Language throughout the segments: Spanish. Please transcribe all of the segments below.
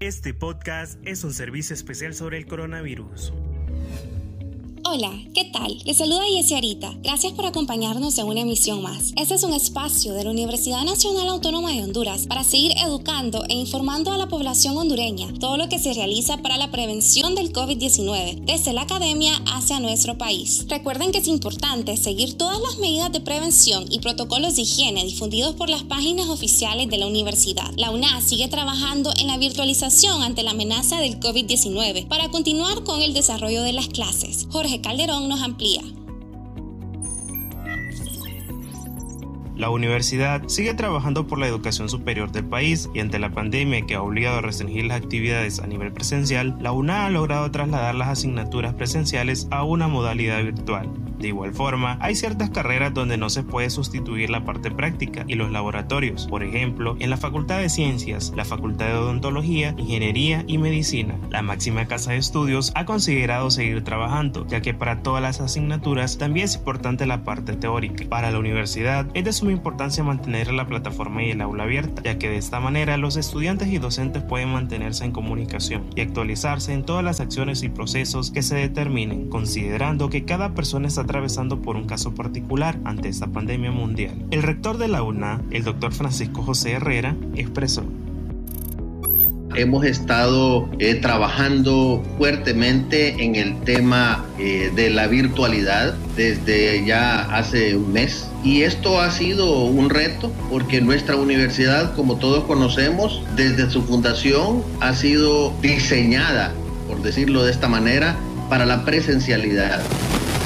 Este podcast es un servicio especial sobre el coronavirus. Hola, ¿qué tal? Les saluda Arita. Gracias por acompañarnos en una emisión más. Este es un espacio de la Universidad Nacional Autónoma de Honduras para seguir educando e informando a la población hondureña todo lo que se realiza para la prevención del COVID-19 desde la academia hacia nuestro país. Recuerden que es importante seguir todas las medidas de prevención y protocolos de higiene difundidos por las páginas oficiales de la universidad. La UNA sigue trabajando en la virtualización ante la amenaza del COVID-19 para continuar con el desarrollo de las clases. Jorge Calderón nos amplía. La universidad sigue trabajando por la educación superior del país y ante la pandemia que ha obligado a restringir las actividades a nivel presencial, la UNA ha logrado trasladar las asignaturas presenciales a una modalidad virtual. De igual forma, hay ciertas carreras donde no se puede sustituir la parte práctica y los laboratorios, por ejemplo, en la Facultad de Ciencias, la Facultad de Odontología, Ingeniería y Medicina. La máxima casa de estudios ha considerado seguir trabajando, ya que para todas las asignaturas también es importante la parte teórica. Para la universidad es de suma importancia mantener la plataforma y el aula abierta, ya que de esta manera los estudiantes y docentes pueden mantenerse en comunicación y actualizarse en todas las acciones y procesos que se determinen, considerando que cada persona está atravesando por un caso particular ante esta pandemia mundial. El rector de la UNA, el doctor Francisco José Herrera, expresó. Hemos estado eh, trabajando fuertemente en el tema eh, de la virtualidad desde ya hace un mes y esto ha sido un reto porque nuestra universidad, como todos conocemos, desde su fundación ha sido diseñada, por decirlo de esta manera, para la presencialidad.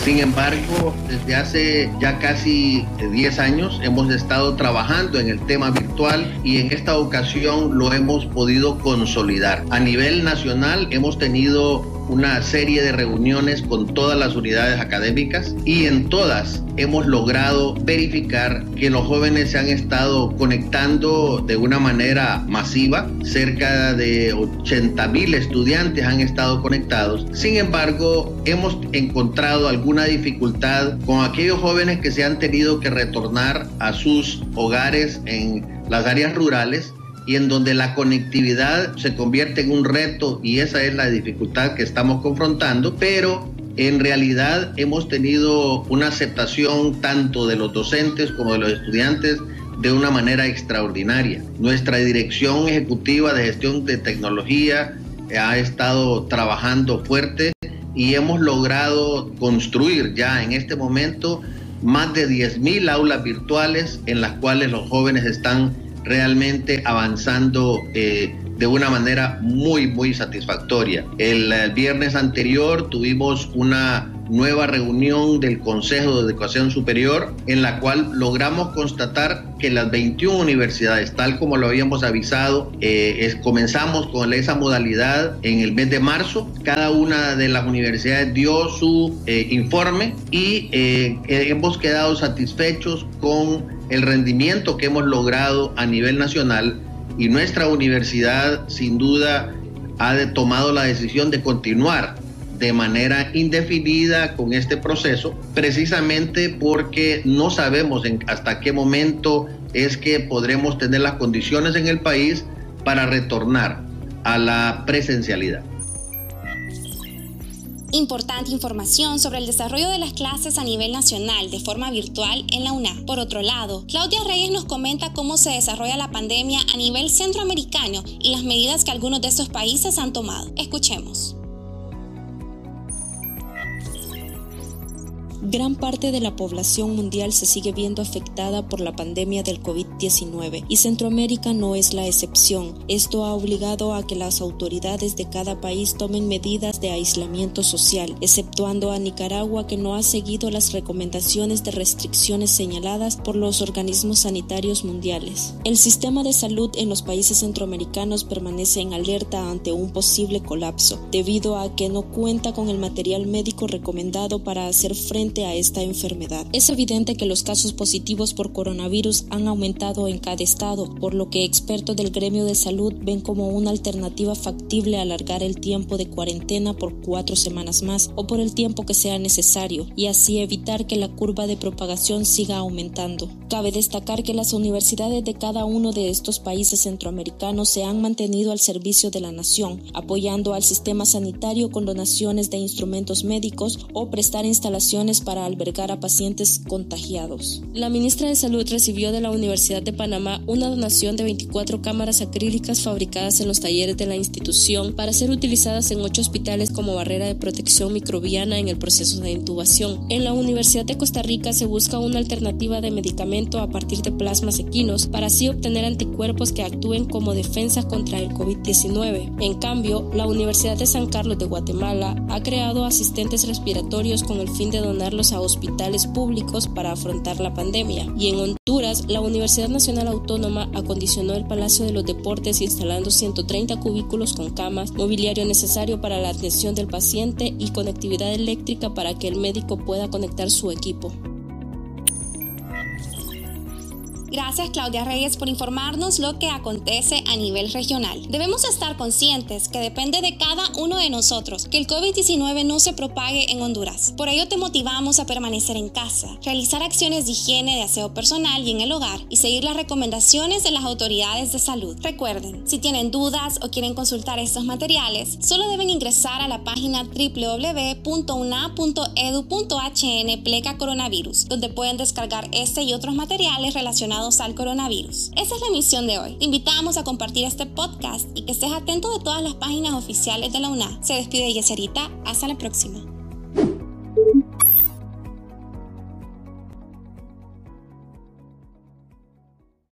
Sin embargo, desde hace ya casi 10 años hemos estado trabajando en el tema virtual y en esta ocasión lo hemos podido consolidar. A nivel nacional hemos tenido una serie de reuniones con todas las unidades académicas y en todas hemos logrado verificar que los jóvenes se han estado conectando de una manera masiva. Cerca de 80 mil estudiantes han estado conectados. Sin embargo, hemos encontrado alguna dificultad con aquellos jóvenes que se han tenido que retornar a sus hogares en las áreas rurales y en donde la conectividad se convierte en un reto y esa es la dificultad que estamos confrontando, pero en realidad hemos tenido una aceptación tanto de los docentes como de los estudiantes de una manera extraordinaria. Nuestra dirección ejecutiva de gestión de tecnología ha estado trabajando fuerte y hemos logrado construir ya en este momento más de 10.000 aulas virtuales en las cuales los jóvenes están realmente avanzando eh, de una manera muy, muy satisfactoria. El, viernes anterior tuvimos una nueva reunión del Consejo de Educación Superior en la cual logramos constatar que las 21 universidades, tal como lo habíamos avisado, eh, comenzamos con esa modalidad en el mes de marzo. Cada una de las universidades dio su eh, informe y hemos quedado satisfechos con el rendimiento que hemos logrado a nivel nacional y nuestra universidad sin duda ha tomado la decisión de continuar de manera indefinida con este proceso, precisamente porque no sabemos hasta qué momento es que podremos tener las condiciones en el país para retornar a la presencialidad importante información sobre el desarrollo de las clases a nivel nacional de forma virtual en la UNA. Por otro lado, Claudia Reyes nos comenta cómo se desarrolla la pandemia a nivel centroamericano y las medidas que algunos de estos países han tomado. Escuchemos. Gran parte de la población mundial se sigue viendo afectada por la pandemia del COVID-19 y Centroamérica no es la excepción. Esto ha obligado a que las autoridades de cada país tomen medidas de aislamiento social, exceptuando a Nicaragua que no ha seguido las recomendaciones de restricciones señaladas por los organismos sanitarios mundiales. El sistema de salud en los países centroamericanos permanece en alerta ante un posible colapso, debido a que no cuenta con el material médico recomendado para hacer frente a esta enfermedad. Es evidente que los casos positivos por coronavirus han aumentado en cada estado, por lo que expertos del gremio de salud ven como una alternativa factible alargar el tiempo de cuarentena por cuatro semanas más o por el tiempo que sea necesario y así evitar que la curva de propagación siga aumentando. Cabe destacar que las universidades de cada uno de estos países centroamericanos se han mantenido al servicio de la nación, apoyando al sistema sanitario con donaciones de instrumentos médicos o prestar instalaciones para albergar a pacientes contagiados. La ministra de Salud recibió de la Universidad de Panamá una donación de 24 cámaras acrílicas fabricadas en los talleres de la institución para ser utilizadas en ocho hospitales como barrera de protección microbiana en el proceso de intubación. En la Universidad de Costa Rica se busca una alternativa de medicamento a partir de plasmas equinos para así obtener anticuerpos que actúen como defensa contra el COVID-19. En cambio, la Universidad de San Carlos de Guatemala ha creado asistentes respiratorios con el fin de a hospitales públicos para afrontar la pandemia. Y en Honduras, la Universidad Nacional Autónoma acondicionó el Palacio de los Deportes instalando 130 cubículos con camas, mobiliario necesario para la atención del paciente y conectividad eléctrica para que el médico pueda conectar su equipo. Gracias Claudia Reyes por informarnos lo que acontece a nivel regional. Debemos estar conscientes que depende de cada uno de nosotros que el COVID-19 no se propague en Honduras. Por ello te motivamos a permanecer en casa, realizar acciones de higiene de aseo personal y en el hogar y seguir las recomendaciones de las autoridades de salud. Recuerden, si tienen dudas o quieren consultar estos materiales, solo deben ingresar a la página www.una.edu.hn pleca coronavirus, donde pueden descargar este y otros materiales al coronavirus. Esa es la misión de hoy. Te invitamos a compartir este podcast y que estés atento de todas las páginas oficiales de la UNA. Se despide Yeserita. Hasta la próxima.